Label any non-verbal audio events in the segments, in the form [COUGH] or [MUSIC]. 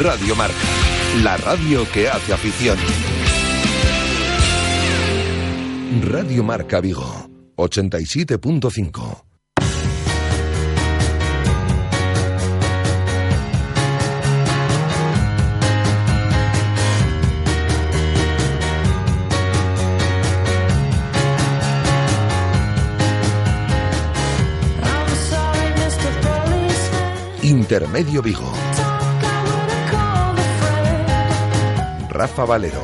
Radio Marca, la radio que hace afición. Radio Marca Vigo, 87.5. Intermedio Vigo. Rafa Valero.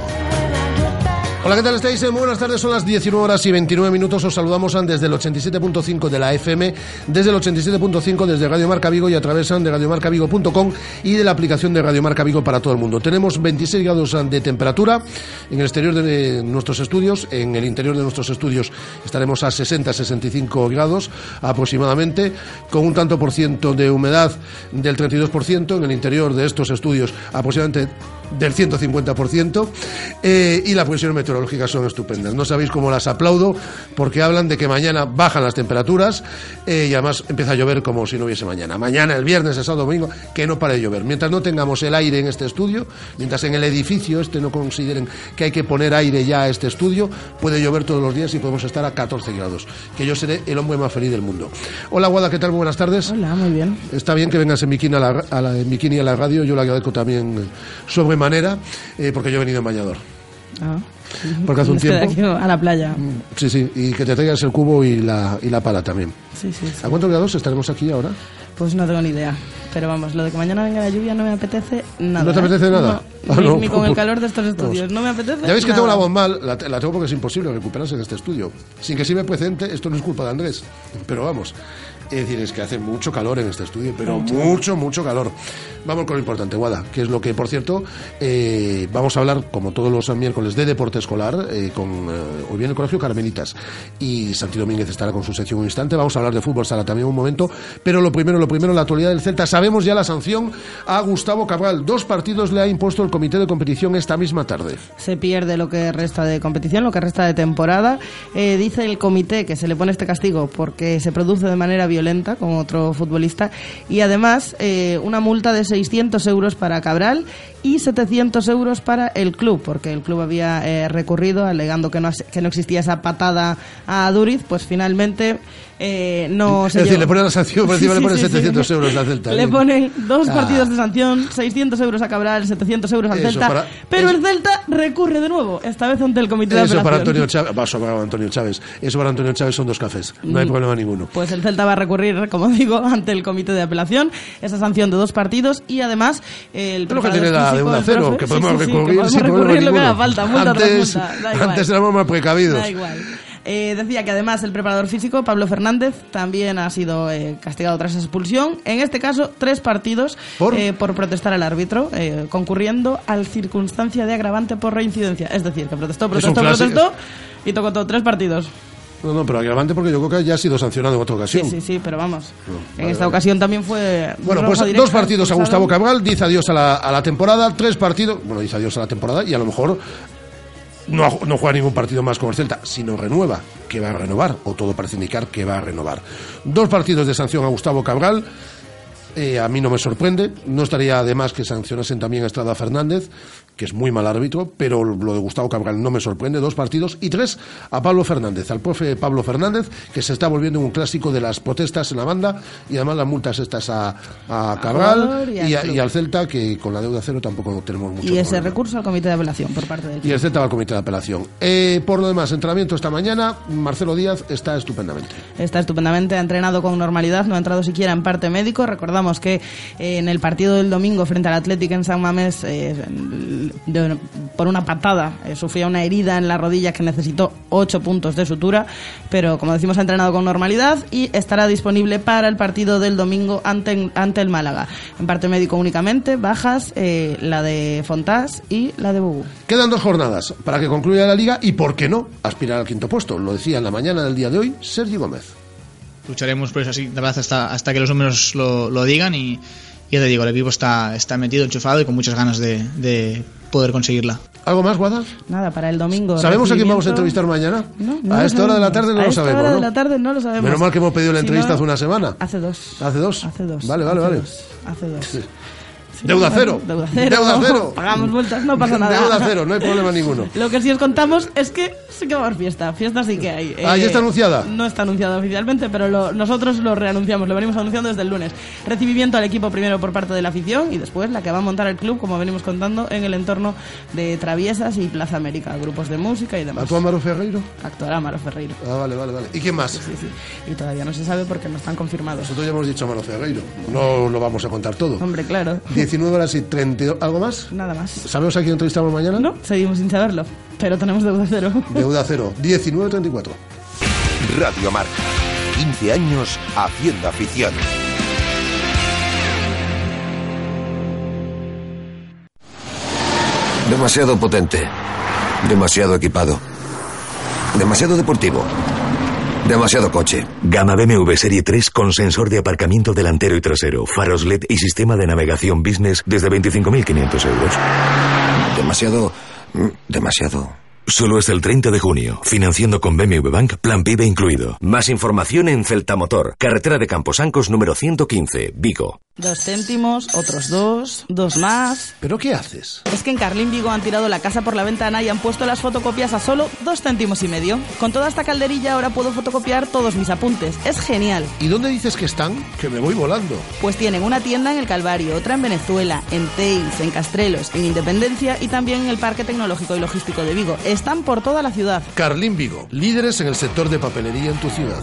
Hola, ¿qué tal estáis? Muy buenas tardes, son las 19 horas y 29 minutos. Os saludamos desde el 87.5 de la FM, desde el 87.5 desde Radio Marca Vigo y a través de radiomarcavigo.com y de la aplicación de Radio Marca Vigo para todo el mundo. Tenemos 26 grados de temperatura en el exterior de nuestros estudios, en el interior de nuestros estudios estaremos a 60-65 grados aproximadamente, con un tanto por ciento de humedad del 32%, en el interior de estos estudios aproximadamente del 150%, eh, y las previsiones meteorológicas son estupendas. No sabéis cómo las aplaudo, porque hablan de que mañana bajan las temperaturas eh, y además empieza a llover como si no hubiese mañana. Mañana, el viernes, el sábado, domingo, que no pare de llover. Mientras no tengamos el aire en este estudio, mientras en el edificio este no consideren que hay que poner aire ya a este estudio, puede llover todos los días y podemos estar a 14 grados. Que yo seré el hombre más feliz del mundo. Hola, Guada, ¿qué tal? Buenas tardes. Hola, muy bien. Está bien que vengas en bikini a la, a la, en bikini a la radio, yo le agradezco también sobre manera, eh, porque yo he venido en bañador. Ah. Porque hace [LAUGHS] un tiempo. a la playa. Sí, sí, y que te traigas el cubo y la, y la pala también. Sí, sí, sí. ¿A cuántos grados estaremos aquí ahora? Pues no tengo ni idea. Pero vamos, lo de que mañana venga la lluvia no me apetece nada. ¿No te ¿eh? apetece nada? No, [LAUGHS] Ah, ni, no. ni con el calor de estos estudios. No me apetece. Ya veis que nada. tengo la voz mal, la, la tengo porque es imposible recuperarse en este estudio. Sin que sirva precedente, esto no es culpa de Andrés, pero vamos. Es decir, es que hace mucho calor en este estudio, pero mucho, mucho calor. Vamos con lo importante, Guada, que es lo que, por cierto, eh, vamos a hablar, como todos los miércoles, de deporte escolar, eh, con eh, hoy viene el Colegio Carmelitas y Santi Domínguez estará con su sección un instante. Vamos a hablar de fútbol, sala también un momento, pero lo primero, lo primero, la actualidad del Celta. Sabemos ya la sanción a Gustavo Cabral. Dos partidos le ha impuesto el comité de competición esta misma tarde. Se pierde lo que resta de competición, lo que resta de temporada. Eh, dice el comité que se le pone este castigo porque se produce de manera violenta con otro futbolista y además eh, una multa de 600 euros para Cabral y 700 euros para el club, porque el club había eh, recurrido alegando que no, que no existía esa patada a Duriz, pues finalmente eh, no Es se decir, llevó- le ponen la sanción, por encima Sí, le ponen sí, sí, 700 sí. euros al Celta. Le Bien. ponen dos Ah. partidos de sanción, 600 euros a Cabral, 700 euros al Eso, Celta, para- pero eso- el Celta recurre de nuevo, esta vez ante el comité de Eso para. Antonio Chávez, va sobre Antonio Chávez. Eso para Antonio Chávez son dos cafés. No hay Mm. problema ninguno. Pues el Celta va a recurrir, como [LAUGHS] digo, ante el comité de apelación, esa sanción de dos partidos y además el Pero que preparador tiene la de físico, 1 a el 0, profe, que podemos sí, sí, que recurrir podemos recurrir lo que haga falta, multa tras antes, multa, da igual. antes éramos más precavidos. Da igual. Eh, decía que además el preparador físico, Pablo Fernández, también ha sido eh, castigado tras expulsión. En este caso, tres partidos ¿Por? eh, por protestar al árbitro, eh, concurriendo al circunstancia de agravante por reincidencia. Es decir, que protestó, protestó, protestó y tocó todo tres partidos. No, no, pero agravante porque yo creo que ya ha sido sancionado en otra Sí, ocasión. sí, sí, pero vamos. en vale, esta vale. ocasión también fue. Bueno, pues directa, dos partidos a. Gustavo Cabral, dice adiós a la, a la temporada, tres partidos, bueno, dice adiós a la temporada y a lo mejor no, no juega ningún partido más con el Celta, sino renueva, que va a renovar, o todo parece indicar que va a renovar. Dos partidos de sanción a Gustavo Cabral, eh, a mí no me sorprende, no estaría de más que sancionasen también a Estrada Fernández, que es muy mal árbitro, pero lo de Gustavo Cabral no me sorprende, dos partidos, y tres a Pablo Fernández, al profe Pablo Fernández, que se está volviendo un clásico de las protestas en la banda, y además las multas estas a, a Cabral y al y, a- club. y al Celta, que con la deuda cero tampoco tenemos mucho Y ese problema. recurso al comité de apelación por parte del Y el Celta va al comité de apelación. Eh, por lo demás, entrenamiento esta mañana, Marcelo Díaz está estupendamente. Está estupendamente, ha entrenado con normalidad, no ha entrado siquiera en parte médico. Recordamos que eh, en el partido del domingo frente al Atlético en San Mamés, eh, de- por una patada, eh, sufría una herida en la rodilla que necesitó ocho puntos de sutura, pero como decimos ha entrenado con normalidad y estará disponible para el partido del domingo ante, ante el Málaga. En parte médico únicamente, bajas, eh, la de Fontás y la de Bubú. Quedan dos jornadas para que concluya la liga y, ¿por qué no?, aspirar al quinto puesto. Lo decía en la mañana del día de hoy Sergio Gómez. lucharemos por eso así, de verdad, hasta, hasta que los números lo, lo digan y ya te digo, el equipo está, está metido, enchufado y con muchas ganas de, de poder conseguirla. ¿Algo más, Guada? Nada, para el domingo. ¿Sabemos a quién vamos a entrevistar mañana? No, no a esta hora de la tarde no A lo esta sabemos, hora ¿no? de la tarde no lo sabemos. Menos mal que hemos pedido la Si entrevista no, hace una semana. Hace dos. ¿Hace dos? Hace dos. Vale, vale, hace vale. dos, hace dos. [LAUGHS] [LAUGHS] [LAUGHS] Deuda cero. Deuda cero. Deuda cero. Pagamos multas, no pasa nada. Deuda cero, no hay problema ninguno. [LAUGHS] Lo que sí os contamos es que sí que va a haber fiesta. Fiesta sí que hay. Ah, ¿ya está anunciada? No está anunciada oficialmente, pero lo- nosotros lo reanunciamos, lo venimos anunciando desde el lunes. Recibimiento al equipo primero por parte de la afición y después la que va a montar el club, como venimos contando, en el entorno de Traviesas y Plaza América, grupos de música y demás. ¿A tu Amaro Ferreiro? Actuará Amaro Ferreiro. Ah, vale, vale, vale. ¿Y quién más? Sí, sí. Y todavía no se sabe porque no están confirmados. Nosotros ya hemos dicho Amaro Ferreiro. No lo vamos a contar todo. Hombre, claro. 19 horas y 32. ¿Algo más? Nada más. ¿Sabemos a quién entrevistamos mañana? No, seguimos sin saberlo, pero tenemos deuda cero. [LAUGHS] Deuda cero. 19.34. Radio Marca. 15 años haciendo afición. Demasiado potente. Demasiado equipado. Demasiado deportivo. Demasiado coche. Gama BMW Serie 3 con sensor de aparcamiento delantero y trasero, faros LED y sistema de navegación business desde 25.500 euros. Demasiado... mm, Demasiado... Solo es el 30 de junio. Financiando con BMW Bank, plan PIB incluido. Más información en Celta Motor, carretera de Camposancos número 115, Vigo. Dos céntimos, otros dos, dos más. ¿Pero qué haces? Es que en Carlín Vigo han tirado la casa por la ventana y han puesto las fotocopias a solo dos céntimos y medio. Con toda esta calderilla ahora puedo fotocopiar todos mis apuntes. Es genial. ¿Y dónde dices que están? Que me voy volando. Pues tienen una tienda en el Calvario, otra en Venezuela, en Tales, en Castrelos, en Independencia y también en el Parque Tecnológico y Logístico de Vigo. Están por toda la ciudad. Carlín Vigo, líderes en el sector de papelería en tu ciudad.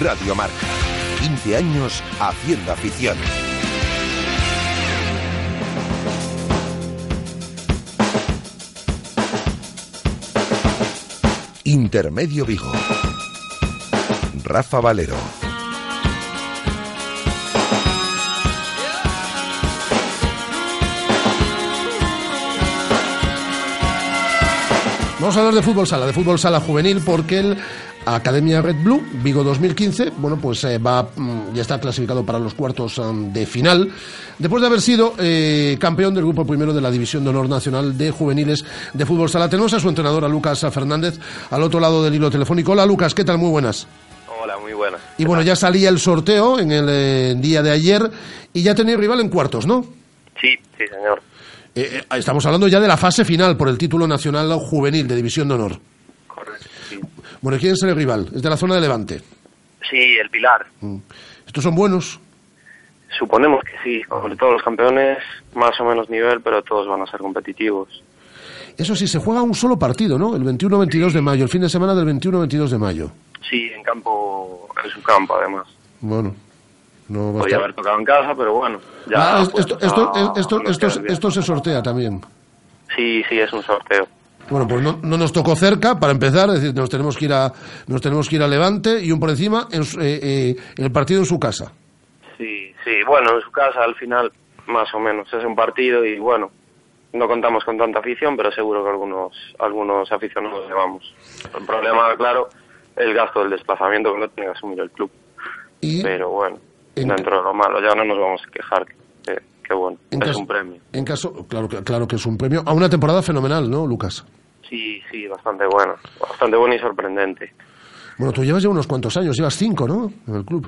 Radio Marca. 15 años haciendo afición. Intermedio Vigo. Rafa Valero. Vamos a hablar de fútbol sala, de fútbol sala juvenil, porque el Academia Red Blue, Vigo 2015, bueno, pues eh, va, mm, ya está clasificado para los cuartos de final, después de haber sido eh, campeón del grupo primero de la División de Honor Nacional de Juveniles de Fútbol Sala. Tenemos a su entrenador, a Lucas Fernández, al otro lado del hilo telefónico. Hola, Lucas, ¿qué tal? Muy buenas. Hola, muy buenas. Y bueno, ya salía el sorteo en el eh, día de ayer y ya tenéis rival en cuartos, ¿no? Sí, sí, señor. Eh, eh, estamos hablando ya de la fase final por el título nacional juvenil de División de Honor. Bueno, ¿quién es el rival? Es de la zona de Levante. Sí, el Pilar. Estos son buenos. Suponemos que sí. Como todos los campeones, más o menos nivel, pero todos van a ser competitivos. Eso sí, se juega un solo partido, ¿no? El 21-22 de mayo, el fin de semana del 21-22 de mayo. Sí, en campo, en su campo, además. Bueno, no va a Podría estar- haber tocado en casa, pero bueno. Ya, Ah, es- pues, esto, esto, no- esto, no esto, queda bien. esto se sortea también. Sí, sí, es un sorteo. Bueno, pues no, no nos tocó cerca para empezar, es decir, nos tenemos que ir a, nos tenemos que ir a Levante y un por encima en, eh, eh, el partido en su casa. Sí, sí. Bueno, en su casa, al final, más o menos. Es un partido y, bueno, no contamos con tanta afición, pero seguro que algunos, algunos aficionados llevamos. El problema, claro, el gasto del desplazamiento que lo tiene que asumir el club. Y pero bueno, En- dentro de lo malo, ya no nos vamos a quejar, que, bueno, en es caso- un premio. En caso, claro, claro que es un premio a una temporada fenomenal, ¿no, Lucas? Sí, sí, bastante bueno, bastante bueno y sorprendente. Bueno, tú llevas ya unos cuantos años, llevas cinco, ¿no? En el club.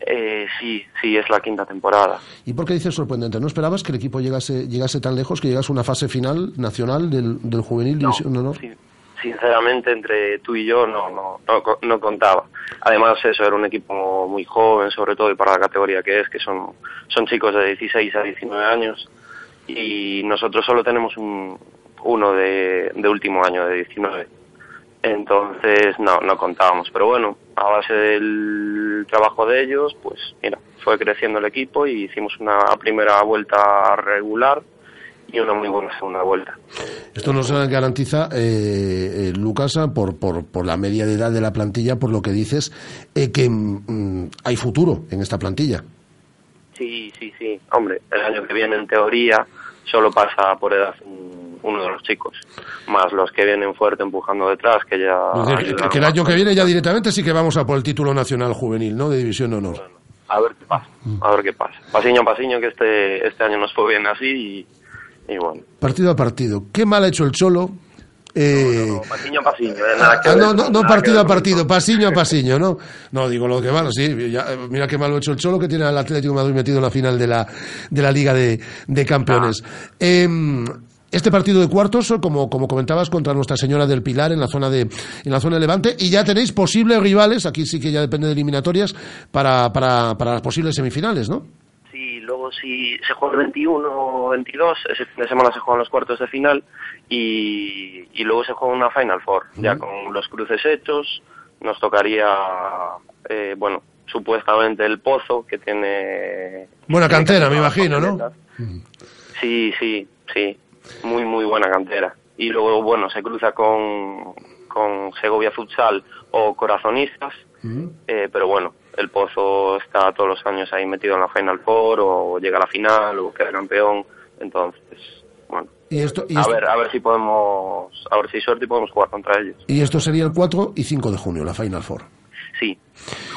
Eh, sí, sí, es la quinta temporada. ¿Y por qué dices sorprendente? ¿No esperabas que el equipo llegase, llegase tan lejos, que llegase a una fase final nacional del, del juvenil No, División de Honor? Sin- sinceramente, entre tú y yo no, no, no, no contaba. Además, eso era un equipo muy joven, sobre todo, y para la categoría que es, que son, son chicos de 16 a 19 años, y nosotros solo tenemos un, uno de, de último año, de 19. Entonces, no, no contábamos. Pero bueno, a base del trabajo de ellos, pues mira, fue creciendo el equipo y hicimos una primera vuelta regular y una muy buena segunda vuelta. Esto nos garantiza, eh, eh, Lucas, por, por, por la media de edad de la plantilla, por lo que dices, eh, que mm, hay futuro en esta plantilla. Sí, sí, sí. Hombre, el año que viene, en teoría, solo pasa por edad uno de los chicos. Más los que vienen fuerte empujando detrás, que ya... que, el año que viene ya directamente sí que vamos a por el título nacional juvenil, ¿no? De División Honor. a ver qué pasa, a ver qué pasa. Pasiño a pasiño, que este, este año nos fue bien así y, bueno. Partido a partido. ¿Qué mal ha hecho el Cholo? Eh... No, pasiño a pasiño, eh, ah, no, no, partido a partido, pasiño a pasiño, ¿no? No, digo lo que malo, sí, mira qué mal ha hecho el Cholo que tiene al Atlético de Madrid metido en la final de la, de la Liga de, de Campeones. Ah. Eh, este partido de cuartos, como, como comentabas, contra Nuestra Señora del Pilar en la zona de, en la zona de Levante, y ya tenéis posibles rivales, aquí sí que ya depende de eliminatorias, para, para, para las posibles semifinales, ¿no? Luego si se juega el 21 o 22, ese fin de semana se juegan los cuartos de final y, y luego se juega una Final Four, ya con los cruces hechos, nos tocaría, eh, bueno, supuestamente el Pozo, que tiene... Buena cantera, me imagino, ¿no? Sí, sí, sí muy, muy buena cantera. Y luego, bueno, se cruza con, con Segovia Futsal o Corazonistas, eh, pero bueno, el Pozo está todos los años ahí metido en la Final Four o llega a la final o queda campeón, entonces, bueno. ¿Y esto, a ver a ver si podemos a ver si hay suerte y podemos jugar contra ellos. Y esto sería el 4 y 5 de junio la Final Four. Sí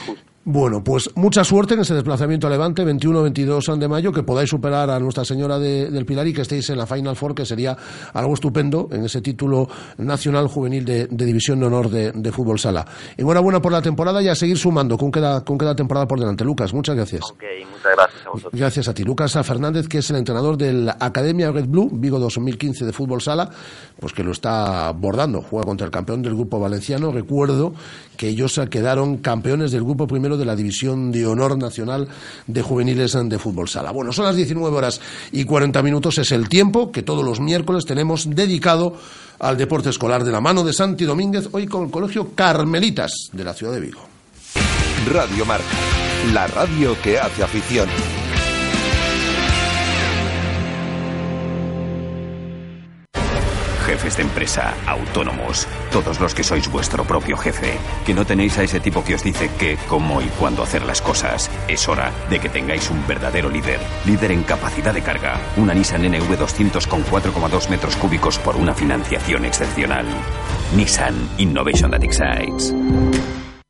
justo bueno, pues mucha suerte en ese desplazamiento a Levante, 21-22 de mayo, que podáis superar a Nuestra Señora del Pilar y que estéis en la Final Four, que sería algo estupendo en ese título nacional juvenil de, División de Honor de, Fútbol Sala. Enhorabuena por la temporada y a seguir sumando con cada, con cada temporada por delante. Lucas, muchas gracias. Ok, muchas gracias a vosotros. Gracias a ti. Lucas a Fernández, que es el entrenador de la Academia Red Blue, Vigo 2015 de Fútbol Sala, pues que lo está abordando. Juega contra el campeón del grupo valenciano. Recuerdo que ellos quedaron campeones del grupo primero de la División de Honor Nacional de Juveniles de Fútbol Sala. Bueno, son las 19 horas y 40 minutos, es el tiempo que todos los miércoles tenemos dedicado al deporte escolar de la mano de Santi Domínguez, hoy con el Colegio Carmelitas de la ciudad de Vigo. Radio Marca, la radio que hace afición. jefes de empresa, autónomos, todos los que sois vuestro propio jefe, que no tenéis a ese tipo que os dice qué, cómo y cuándo hacer las cosas. Es hora de que tengáis un verdadero líder. Líder en capacidad de carga. Una Nissan NV200 con 4,2 metros cúbicos por una financiación excepcional. Nissan Innovation That Excites.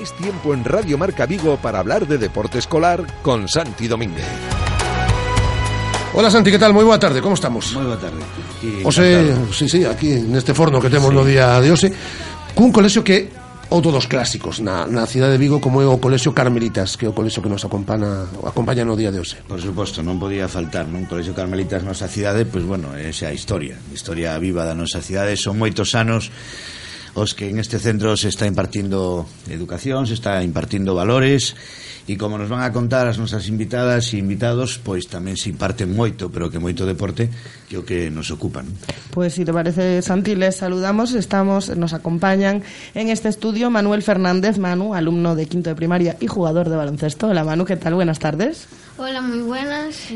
Es tiempo en Radio Marca Vigo para hablar de deporte escolar con Santi Domínguez. Hola Santi, ¿qué tal? Muy boa tarde, como estamos? Muy boa tarde. Ose, sí, sí, aquí en este forno que temos sí. no día de hoxe, cun colexio que outro dos clásicos na, na cidade de Vigo como é o Colexio Carmelitas, que é o colexio que nos acompaña, acompaña no día de hoxe. Por suposto, non podía faltar non? Colexio Carmelitas nosa cidade, pois pues, bueno, é xa a historia, a historia viva da nosa cidade, son moitos anos os que en este centro se está impartindo educación, se está impartindo valores e como nos van a contar as nosas invitadas e invitados, pois tamén se imparte moito, pero que moito deporte que o que nos ocupan. Pues si te parece, Santi, les saludamos. Estamos, nos acompañan en este estudio Manuel Fernández, Manu, alumno de quinto de primaria y jugador de baloncesto. Hola Manu, ¿qué tal? Buenas tardes. Hola, muy buenas.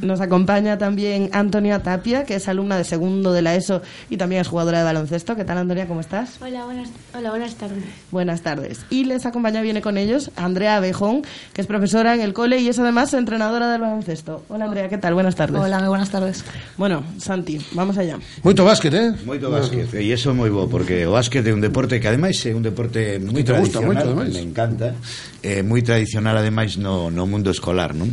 Nos acompaña también Antonia Tapia, que es alumna de segundo de la ESO y también es jugadora de baloncesto. ¿Qué tal, Antonia? ¿Cómo estás? Hola, buenas, hola, buenas tardes. Buenas tardes. Y les acompaña, viene con ellos, Andrea Abejón, que es profesora en el cole y es además entrenadora del baloncesto. Hola, Andrea, ¿qué tal? Buenas tardes. Hola, muy buenas tardes. Bueno, Santi, vamos allá. Moito básquet, eh? Moito básquet, e iso moi bo porque o básquet é un deporte que ademais é un deporte moi te gusta tradicional, moito, ademais. me encanta, é moi tradicional ademais no, no mundo escolar, non?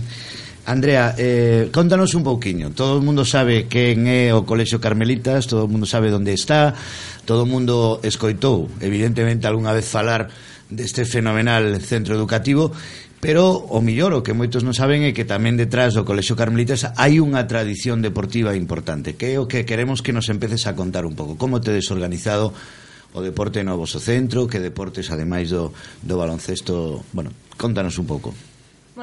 Andrea, eh, contanos un pouquiño Todo o mundo sabe quen é o Colexio Carmelitas Todo o mundo sabe onde está Todo o mundo escoitou Evidentemente algunha vez falar deste fenomenal centro educativo Pero o millor o que moitos non saben é que tamén detrás do Colexio Carmelitas hai unha tradición deportiva importante, que é o que queremos que nos empeces a contar un pouco. Como tedes organizado o deporte no vosso centro, que deportes ademais do, do baloncesto, bueno, contanos un pouco.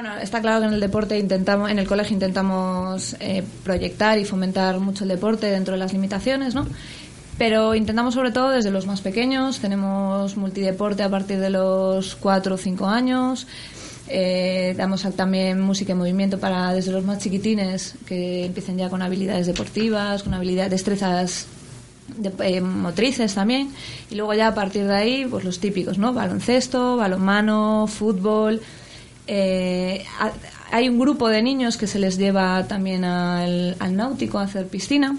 Bueno, está claro que en el deporte intentamos, en el colegio intentamos eh, proyectar y fomentar mucho el deporte dentro de las limitaciones, ¿no? Pero intentamos sobre todo desde los más pequeños, tenemos multideporte a partir de los 4 o 5 años, eh, damos también música y movimiento para desde los más chiquitines que empiecen ya con habilidades deportivas, con habilidades, destrezas de- eh, motrices también. Y luego ya a partir de ahí pues los típicos no baloncesto balonmano fútbol eh, ha- hay un grupo de niños que se les lleva también al, al náutico a hacer piscina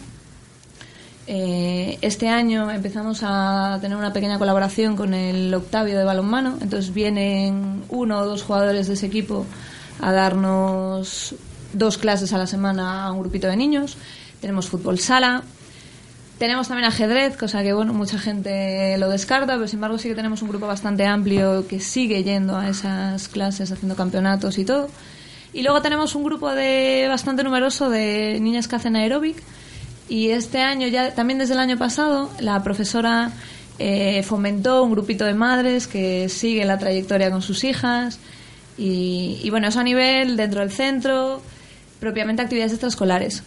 eh, este año empezamos a tener una pequeña colaboración con el Octavio de balonmano, entonces vienen uno o dos jugadores de ese equipo a darnos dos clases a la semana a un grupito de niños. Tenemos fútbol sala, tenemos también ajedrez, cosa que bueno, mucha gente lo descarta, pero sin embargo sí que tenemos un grupo bastante amplio que sigue yendo a esas clases, haciendo campeonatos y todo. Y luego tenemos un grupo de bastante numeroso de niñas que hacen aeróbic. Y este año, ya también desde el año pasado, la profesora eh, fomentó un grupito de madres que sigue la trayectoria con sus hijas. Y, y bueno, eso a nivel dentro del centro, propiamente actividades extraescolares.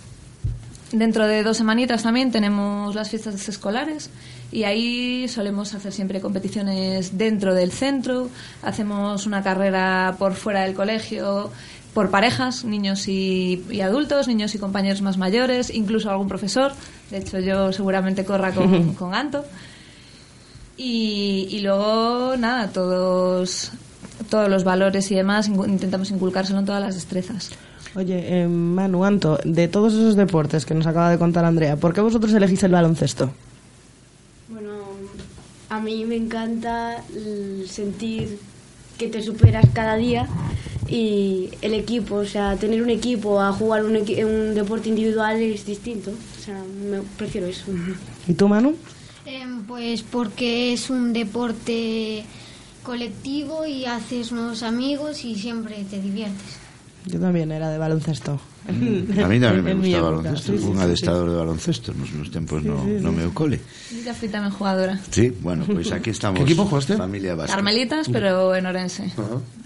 Dentro de dos semanitas también tenemos las fiestas escolares y ahí solemos hacer siempre competiciones dentro del centro, hacemos una carrera por fuera del colegio por parejas, niños y, y adultos, niños y compañeros más mayores, incluso algún profesor. De hecho, yo seguramente corra con, [LAUGHS] con Anto. Y, y luego, nada, todos, todos los valores y demás intentamos inculcárselo en todas las destrezas. Oye, eh, Manu, Anto, de todos esos deportes que nos acaba de contar Andrea, ¿por qué vosotros elegís el baloncesto? Bueno, a mí me encanta el sentir que te superas cada día y el equipo, o sea, tener un equipo a jugar un, equi- un deporte individual es distinto. O sea, me prefiero eso. ¿Y tú, Manu? Em, pues porque es un deporte colectivo y haces nuevos amigos y siempre te diviertes. Yo también era de baloncesto. A mí tamén me [LAUGHS] En mi gusta o época, baloncesto, sí, sí, fui un sí, adestrador de baloncesto nos meus tempos no, sí, no sí. meu cole. Yo fui también jugadora. Sí, bueno, pues aquí estamos. ¿Qué equipo jugaste? Familia básica. Carmelitas, pero en Orense,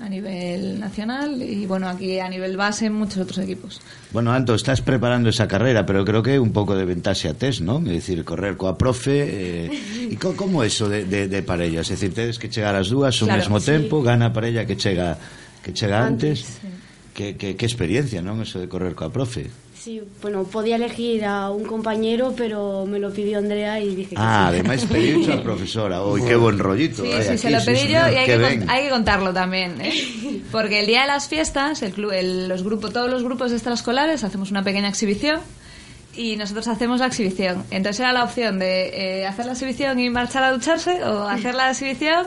a nivel nacional y bueno, aquí a nivel base muchos otros equipos. Bueno, Anto, estás preparando esa carrera, pero creo que un pouco de ventaxe a tes, non? É dicir, correr coa profe eh, co, como eso de, de, de parellas? É dicir, tedes que chegar as dúas ao Claro, mesmo sí. tempo, gana a parella que chega que chega antes. Antes, sí. Que, que, que experiencia, non? Eso de correr coa profe. Sí, bueno, podía elegir a un compañero, pero me lo pidió Andrea y dije que Ah, sí. ademais pediu a profesora. Oi, que bon rollito. Sí, hai sí, aquí, se lo pedí sí, yo señor, y hay que hay que contarlo también, ¿eh? [LAUGHS] Porque el día de las fiestas, el club, el- los grupos, todos los grupos extraescolares hacemos una pequeña exhibición y nosotros hacemos la exhibición. Entonces era la opción de eh, hacer la exhibición y marchar a ducharse o hacer la exhibición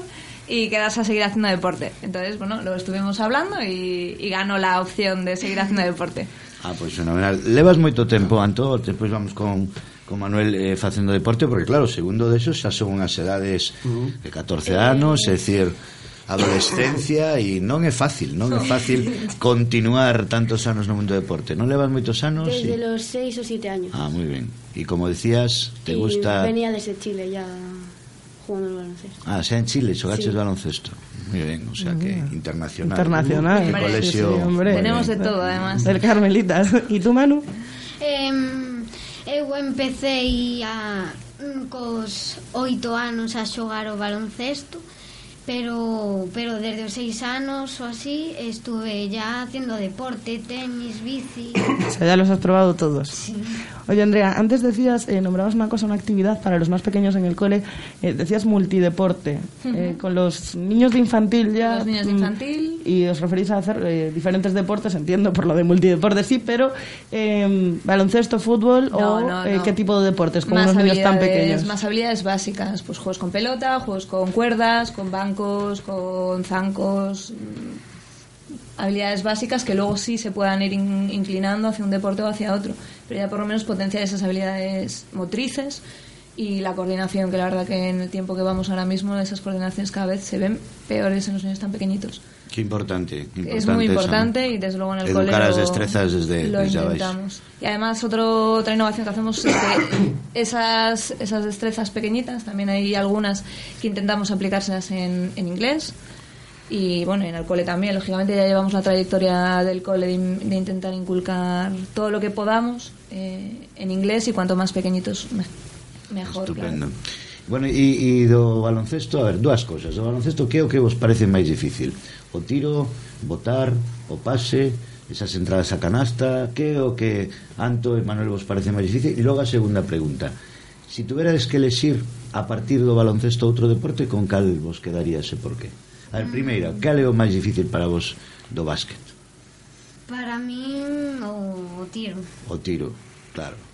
y quedarse a seguir haciendo deporte. Entonces, bueno, lo estuvimos hablando y, y ganó la opción de seguir haciendo deporte. Ah, pois fenomenal. Levas moito tempo, Anto, despois vamos con con Manuel eh, facendo deporte, porque claro, segundo deso xa son unhas edades uh-huh. eh, de 14 anos, é dicir, adolescencia e non é fácil, non é fácil [LAUGHS] continuar tantos anos no mundo do deporte. Non levas moitos anos? Desde y... los 6 ou 7 años. Ah, moi ben. E como decías, te y gusta... Venía desde Chile ya jugando al baloncesto. Ah, xa en Chile xogaches sí. baloncesto. Muy ben, o sea que ah. internacional. Internacional. Que colegio. Sí, hombre. Tenemos de todo, además. El Carmelitas. ¿Y tú, Manu? Eh, eu empecé a mm, cos oito anos a xogar o baloncesto. Pero pero desde os seis anos o así estuve ya haciendo deporte, tenis, bici. [COUGHS] O sea, ya los has probado todos. Sí. Oye, Andrea, antes decías, eh, nombrabas una cosa, una actividad para los más pequeños en el cole, eh, decías multideporte. Eh, con los niños de infantil ya. Los niños de mm, infantil. Y os referís a hacer eh, diferentes deportes, entiendo por lo de multideporte, sí, pero eh, baloncesto, fútbol No, o no, no. qué tipo de deportes con más unos niños tan pequeños. Más habilidades básicas, pues juegos con pelota, juegos con cuerdas, con bancos, con zancos, mm, habilidades básicas que luego sí se puedan ir in- inclinando hacia un deporte o hacia otro, pero ya por lo menos potenciar esas habilidades motrices y la coordinación, que la verdad que en el tiempo que vamos ahora mismo esas coordinaciones cada vez se ven peores en los niños tan pequeñitos. Qué importante. qué es muy importante y desde luego en el Educar cole las destrezas desde- lo desde intentamos. Y además otro, otra innovación que hacemos es que [COUGHS] esas, esas destrezas pequeñitas, también hay algunas que intentamos aplicárselas en, en inglés y bueno, en el cole también. Lógicamente ya llevamos la trayectoria del cole de, in- de intentar inculcar todo lo que podamos eh, en inglés y cuanto más pequeñitos me- mejor. claro. Bueno, e, e do baloncesto, a ver, dúas cousas. Do baloncesto que é o que vos parece máis difícil? O tiro, botar, o pase, esas entradas a canasta, que é o que Anto e Manuel vos parece máis difícil? E logo a segunda pregunta. Si tuverades que lexir a partir do baloncesto outro deporte, con cal vos quedaríase por qué? A ver, primeira, mm. cal é o máis difícil para vos do básquet? Para min o tiro. O tiro, claro.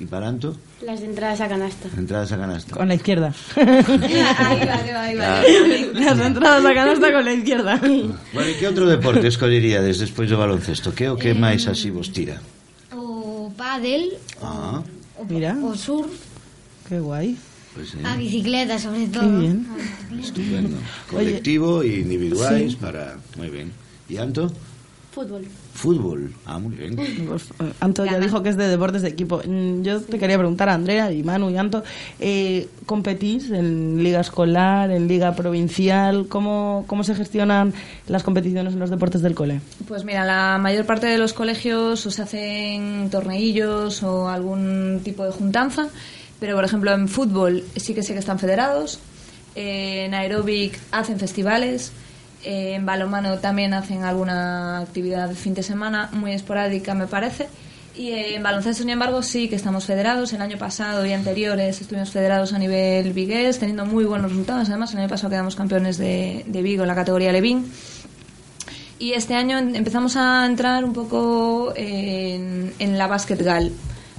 E para Anto? Las entradas a canasta. Entradas a canasta. Con la izquierda. ahí va, que va, ahí va. Las entradas a canasta con la izquierda. Bueno, e que outro deporte escolleríades despois do baloncesto? Que o que máis así vos tira? O pádel, Ah, o, Mira. o surf, Qué guay. pues, eh, a bicicleta sobre todo. Qué bien. estupendo. Colectivo e individuais para... Moi ben. E Anto? Fútbol. Fútbol. Ah, moi ben. Pues, eh, Anto ya dijo que es de deportes de equipo. Mm, Yo te quería preguntar a Andrea y Manu y Anto, eh, ¿competís en liga escolar, en liga provincial? ¿Cómo, ¿Cómo se gestionan las competiciones en los deportes del cole? Pues mira, la mayor parte de los colegios o se hacen torneillos o algún tipo de juntanza, pero por ejemplo en fútbol sí que sé que están federados, eh, en aeróbic hacen festivales, eh, en balonmano también hacen alguna actividad de fin de semana, muy esporádica me parece, y eh, en baloncesto, sin embargo, sí que estamos federados. El año pasado y anteriores estuvimos federados a nivel vigués, teniendo muy buenos resultados. Además, el año pasado quedamos campeones de, de Vigo en la categoría Levín. Y este año empezamos a entrar un poco en, en la basketball,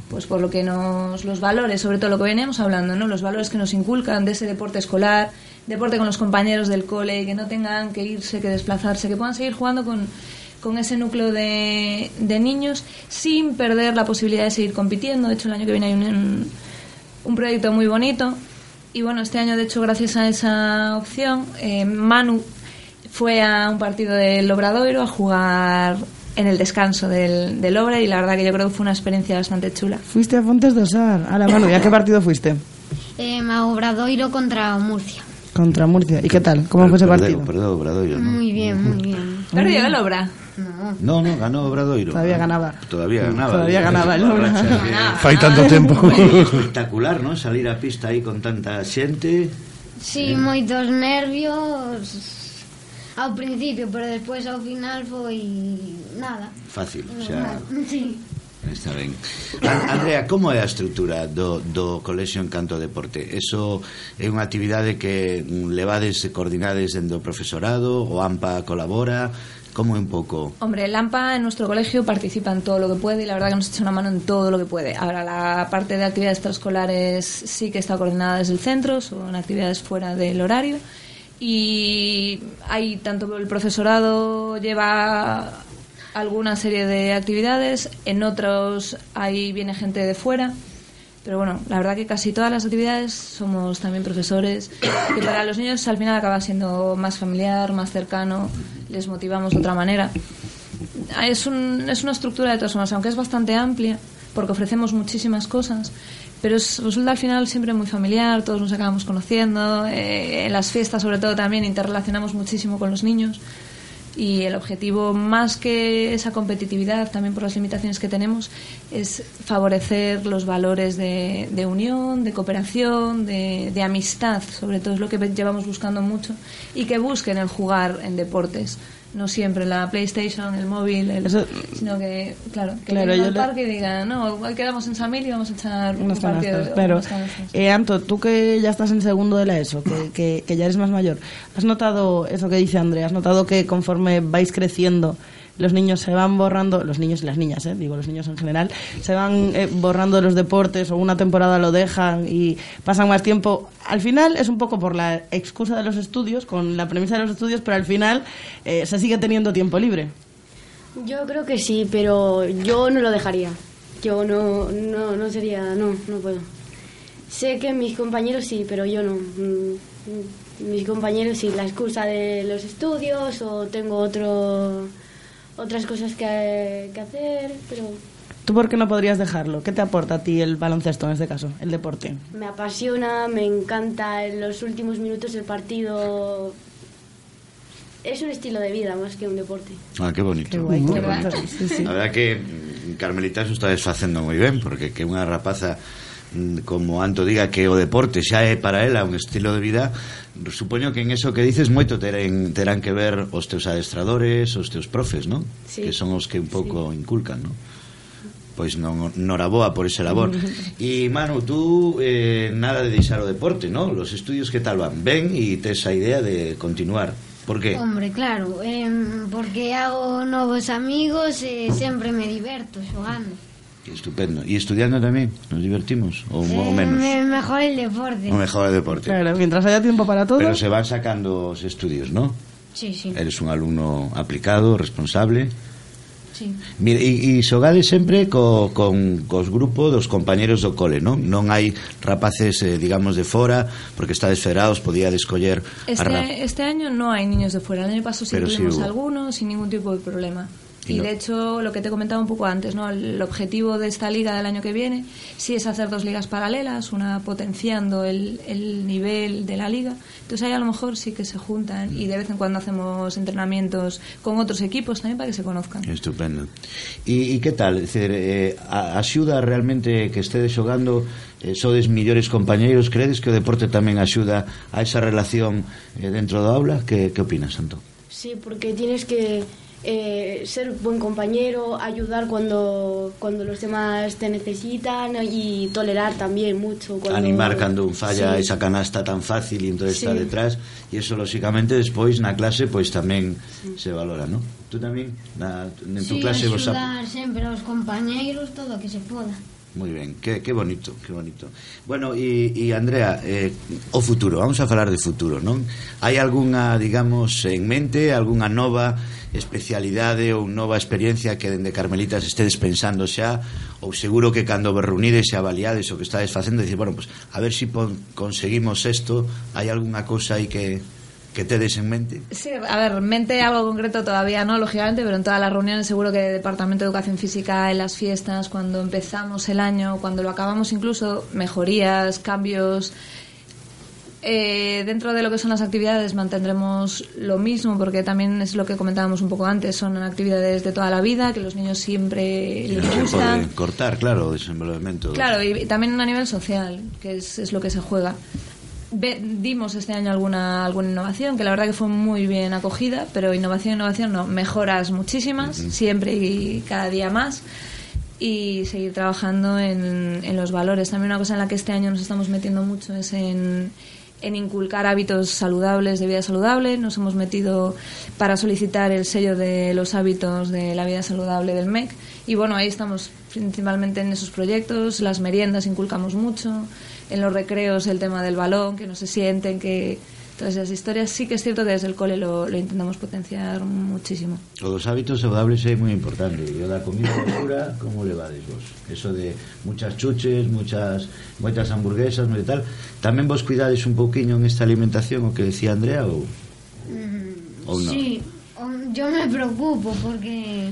pues por lo que nos los valores, sobre todo lo que veníamos hablando, ¿no? Los valores que nos inculcan de ese deporte escolar, deporte con los compañeros del cole, que no tengan que irse, que desplazarse, que puedan seguir jugando con, con ese núcleo de, de niños sin perder la posibilidad de seguir compitiendo. De hecho, el año que viene hay un, un proyecto muy bonito. Y bueno, este año, de hecho, gracias a esa opción, eh, Manu fue a un partido del Obradoiro a jugar en el descanso del, del Obra y la verdad que yo creo que fue una experiencia bastante chula. Fuiste a Fontes de Osar. A la mano, ¿y a qué partido fuiste? Eh, a Obradoiro contra Murcia. Contra Murcia. ¿Y qué tal? ¿Cómo fue ese partido? Perdón, Obradoiro. ¿no? Muy bien, muy bien. ¿Perdió el Obra? No. no, no, ganó Obradoiro. Todavía ganaba. Todavía ganaba. Todavía ganaba el Obra. [LAUGHS] Fai tanto tempo. Espectacular, ¿no? Salir a pista aí con tanta xente. Sí, eh. moitos nervios ao principio, pero despois ao final foi nada. Fácil, o sea. [LAUGHS] Sí. Está ben. Andrea, como é a estrutura do, do Colexio Encanto Deporte? Eso é unha actividade que mm, levades e coordinades dentro do profesorado, o AMPA colabora, como un pouco? Hombre, el AMPA en nuestro colegio participa en todo lo que puede y la verdad que nos echa una mano en todo lo que puede. Ahora, la parte de actividades extraescolares sí que está coordinada desde el centro, son actividades fuera del horario y hay tanto el profesorado lleva alguna serie de actividades, en otros ahí viene gente de fuera. Pero bueno, la verdad que casi todas las actividades somos también profesores, que para los niños al final acaba siendo más familiar, más cercano, les motivamos de otra manera. Es, un- es una estructura de todas formas, aunque es bastante amplia, porque ofrecemos muchísimas cosas, pero es- resulta al final siempre muy familiar, todos nos acabamos conociendo, eh, en las fiestas sobre todo también interrelacionamos muchísimo con los niños. Y el objetivo, más que esa competitividad, también por las limitaciones que tenemos, es favorecer los valores de, unión, de cooperación, de, de amistad, sobre todo es lo que llevamos buscando mucho, y que busquen el jugar en deportes no siempre la PlayStation, el móvil, el, sino que, claro, que Claro, al le- parque y digan, no, quedamos en Samil y vamos a echar un partido. pero, eh, Anto, tú que ya estás en segundo de la ESO, que, que, que ya eres más mayor, ¿has notado eso que dice Andrea? ¿Has notado que conforme vais creciendo los niños se van borrando, los niños y las niñas, eh, digo los niños en general, se van eh, borrando los deportes o una temporada lo dejan y pasan más tiempo? Al final es un poco por la excusa de los estudios, con la premisa de los estudios, pero al final eh, se sigue teniendo tiempo libre. Yo creo que sí, pero yo no lo dejaría. Yo no, no, no sería, no, no puedo. Sé que mis compañeros sí, pero yo no. Mm, mm, Mis compañeros sí, la excusa de los estudios o tengo otro, otras cosas que, que hacer, pero ¿Tú por qué no podrías dejarlo? ¿Qué te aporta a ti el baloncesto en este caso, el deporte? me apasiona, me encanta en los últimos minutos del partido. Es un estilo de vida más que un deporte. Ah, qué bonito. Qué guai, Qué qué bonito. guai. Sí, sí. A verdad que Carmelita se está desfacendo moi ben, porque que unha rapaza Mm, como Anto diga que o deporte xa é para ela un estilo de vida supoño que en eso que dices moito terán, terán que ver os teus adestradores os teus profes, non? Sí. que son os que un pouco sí. inculcan, non? pois non noraboa por ese labor. [LAUGHS] E Manu, tú eh, nada de deixar o deporte, non? Los estudios que tal van? Ben e tes a idea de continuar. Por qué? Hombre, claro, eh, porque hago novos amigos e eh, sempre me diverto xogando. Estupendo. E estudiando tamén, nos divertimos ou eh, o menos. Mejor el deporte. O mejor el deporte. Claro, mientras haya tiempo para todo. Pero se van sacando os estudios, ¿no? Sí, sí. Eres un alumno aplicado, responsable. Sí. Mire, e, e xogades sempre co, con cos grupos dos compañeros do cole, non? Non hai rapaces, eh, digamos, de fora, porque está desferados, podía descoller... Este, a este año non hai niños de fora, el año pasado sí tuvimos algunos sin ningún tipo de problema. Y Y, no- de hecho, lo que te comentaba un poco antes, ¿no? El objetivo de esta liga del año que viene sí es hacer dos ligas paralelas, una potenciando el, el nivel de la liga. Entonces ahí a lo mejor sí que se juntan y de vez en cuando hacemos entrenamientos con otros equipos también para que se conozcan. Estupendo. E, e que tal? Dicer, eh, a- axuda realmente que estedes xogando eh, sodes millores compañeiros credes que o deporte tamén axuda a esa relación eh, dentro do aula? Que, que opinas, Santo? Sí, porque tienes que eh, ser buen compañero, ayudar cuando, cuando los demás te necesitan y tolerar también mucho. Cuando... Animar cando un falla sí. esa canasta tan fácil e entonces sí. está detrás e eso lóxicamente despois na clase pois tamén sí. se valora, ¿no? Tú tamén na, en tu sí, clase vos... Sí, axudar sempre aos compañeiros todo o que se poda. Moi ben, que, que bonito, que bonito. Bueno, e, e Andrea, eh, o futuro, vamos a falar de futuro, non? Hai algunha, digamos, en mente, algunha nova especialidade ou nova experiencia que dende Carmelitas estedes pensando xa ou seguro que cando vos reunides e avaliades o que estades facendo, dicir, bueno, pues, a ver se si conseguimos isto, hai algunha cousa aí que que tedes en mente? Sí, a ver, mente algo concreto todavía no, lógicamente, pero en todas las reuniones seguro que Departamento de Educación Física, en las fiestas, cuando empezamos el año, cuando lo acabamos incluso, mejorías, cambios. Eh, dentro de lo que son las actividades mantendremos lo mismo porque también es lo que comentábamos un poco antes, son actividades de toda la vida que los niños siempre les se gustan. cortar, claro, o desenvolvemento. Claro, y, y también a nivel social, que es, es lo que se juega. Dimos este año alguna, alguna innovación, que la verdad que fue muy bien acogida, pero innovación, innovación no, mejoras muchísimas, siempre y cada día más. Y seguir trabajando en, en los valores. También una cosa en la que este año nos estamos metiendo mucho es en, en inculcar hábitos saludables, de vida saludable. Nos hemos metido para solicitar el sello de los hábitos de la vida saludable del MEC. Y bueno, ahí estamos principalmente en esos proyectos. Las meriendas inculcamos mucho. En los recreos el tema del balón, que no se sienten, que todas esas historias. Sí que es cierto que desde el cole lo, lo intentamos potenciar muchísimo. O dos hábitos saludables é moi importante E o da comida basura, como levades vos? Eso de muchas chuches, muchas moitas hamburguesas, moi tal Tamén vos cuidades un pouquiño en esta alimentación O que decía Andrea ou, ou non? Sí, o- yo me preocupo porque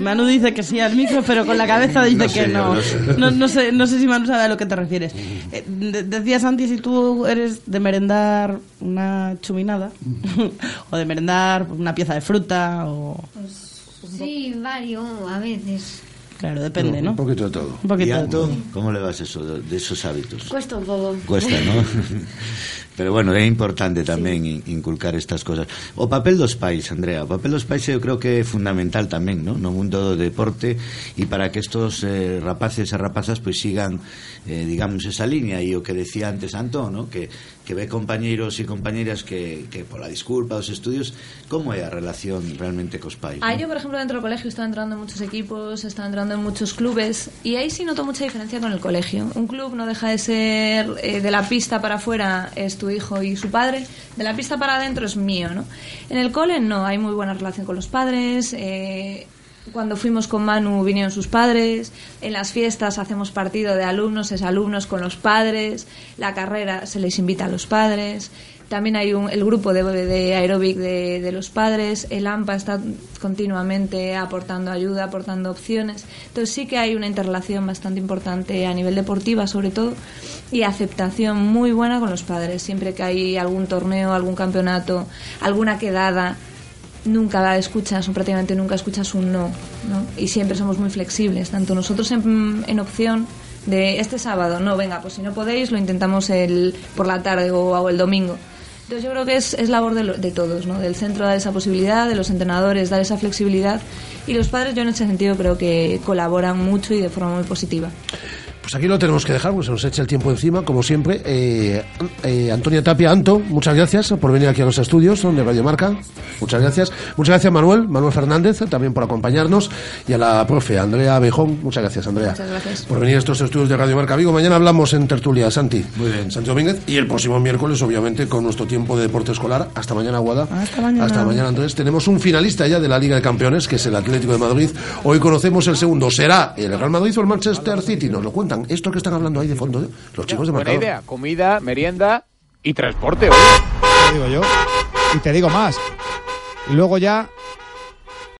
Manu dice que sí al micro, pero con la cabeza dice No que sé, no. yo no sé. No, no sé, no sé si Manu sabe a lo que te refieres. Eh, de- decías Santi si tú eres de merendar una chuminada [LAUGHS] o de merendar una pieza de fruta o Sí, varios a veces. claro, depende, ¿no? Un poquito de todo. Un poquito ¿Y de todo. cómo le vas eso, de, de esos hábitos? Cuesta un poco. Cuesta, ¿no? [LAUGHS] Pero bueno, é importante tamén in- inculcar estas cosas. O papel dos pais, Andrea, o papel dos pais eu creo que é fundamental tamén, ¿no? no mundo do deporte e para que estos eh, rapaces e rapazas pois sigan, eh, digamos, esa línea e o que decía antes Antón, ¿no? que, que ve compañeiros e compañeras que, que pola disculpa dos estudios, como é a relación realmente cos pais? Ah, ¿no? yo, por ejemplo, dentro del colegio estaba entrando en muchos equipos, estaba entrando en muchos clubes y ahí sí noto mucha diferencia con el colegio. Un club no deja de ser eh, de la pista para afuera es hijo y su padre, de la pista para adentro es mío, ¿no? En el cole no, hay muy buena relación con los padres. eh, cuando fuimos con Manu vinieron sus padres, en las fiestas hacemos partido de alumnos, es alumnos con los padres, la carrera se les invita a los padres, también hay un, el grupo de, de aeróbic de, de los padres, el AMPA está continuamente aportando ayuda, aportando opciones, entonces sí que hay una interrelación bastante importante a nivel deportiva sobre todo y aceptación muy buena con los padres, siempre que hay algún torneo, algún campeonato, alguna quedada, nunca escuchas o prácticamente nunca escuchas un no, ¿no? Y siempre somos muy flexibles, tanto nosotros en, en opción de este sábado, no, venga, pues si no podéis lo intentamos el por la tarde o el domingo. Entonces yo creo que es, es labor de, lo- de todos, ¿no? Del centro dar esa posibilidad, de los entrenadores dar esa flexibilidad y los padres yo en ese sentido creo que colaboran mucho y de forma muy positiva. Pues aquí lo tenemos que dejar, porque se nos echa el tiempo encima, como siempre. Eh, eh, Antonia Tapia, Anto, muchas gracias por venir aquí a los estudios de Radio Marca. Muchas gracias. Muchas gracias, Manuel, Manuel Fernández, también por acompañarnos. Y a la profe, Andrea Bejón. Muchas gracias, Andrea. Muchas gracias. Por venir a estos estudios de Radio Marca Vigo. Mañana hablamos en tertulia, Santi. Muy bien. Santi Domínguez. Y el próximo miércoles, obviamente, con nuestro tiempo de deporte escolar. Hasta mañana, Guada. Hasta mañana. Hasta mañana, Andrés. Tenemos un finalista ya de la Liga de Campeones, que es el Atlético de Madrid. Hoy conocemos el segundo. ¿Será el Real Madrid o el Manchester City? Nos lo cuentan. Esto que están hablando ahí de fondo, ¿eh? los chicos de Buena marcador. idea. Comida, merienda y transporte. oye. Te digo yo. Y te digo más. Luego ya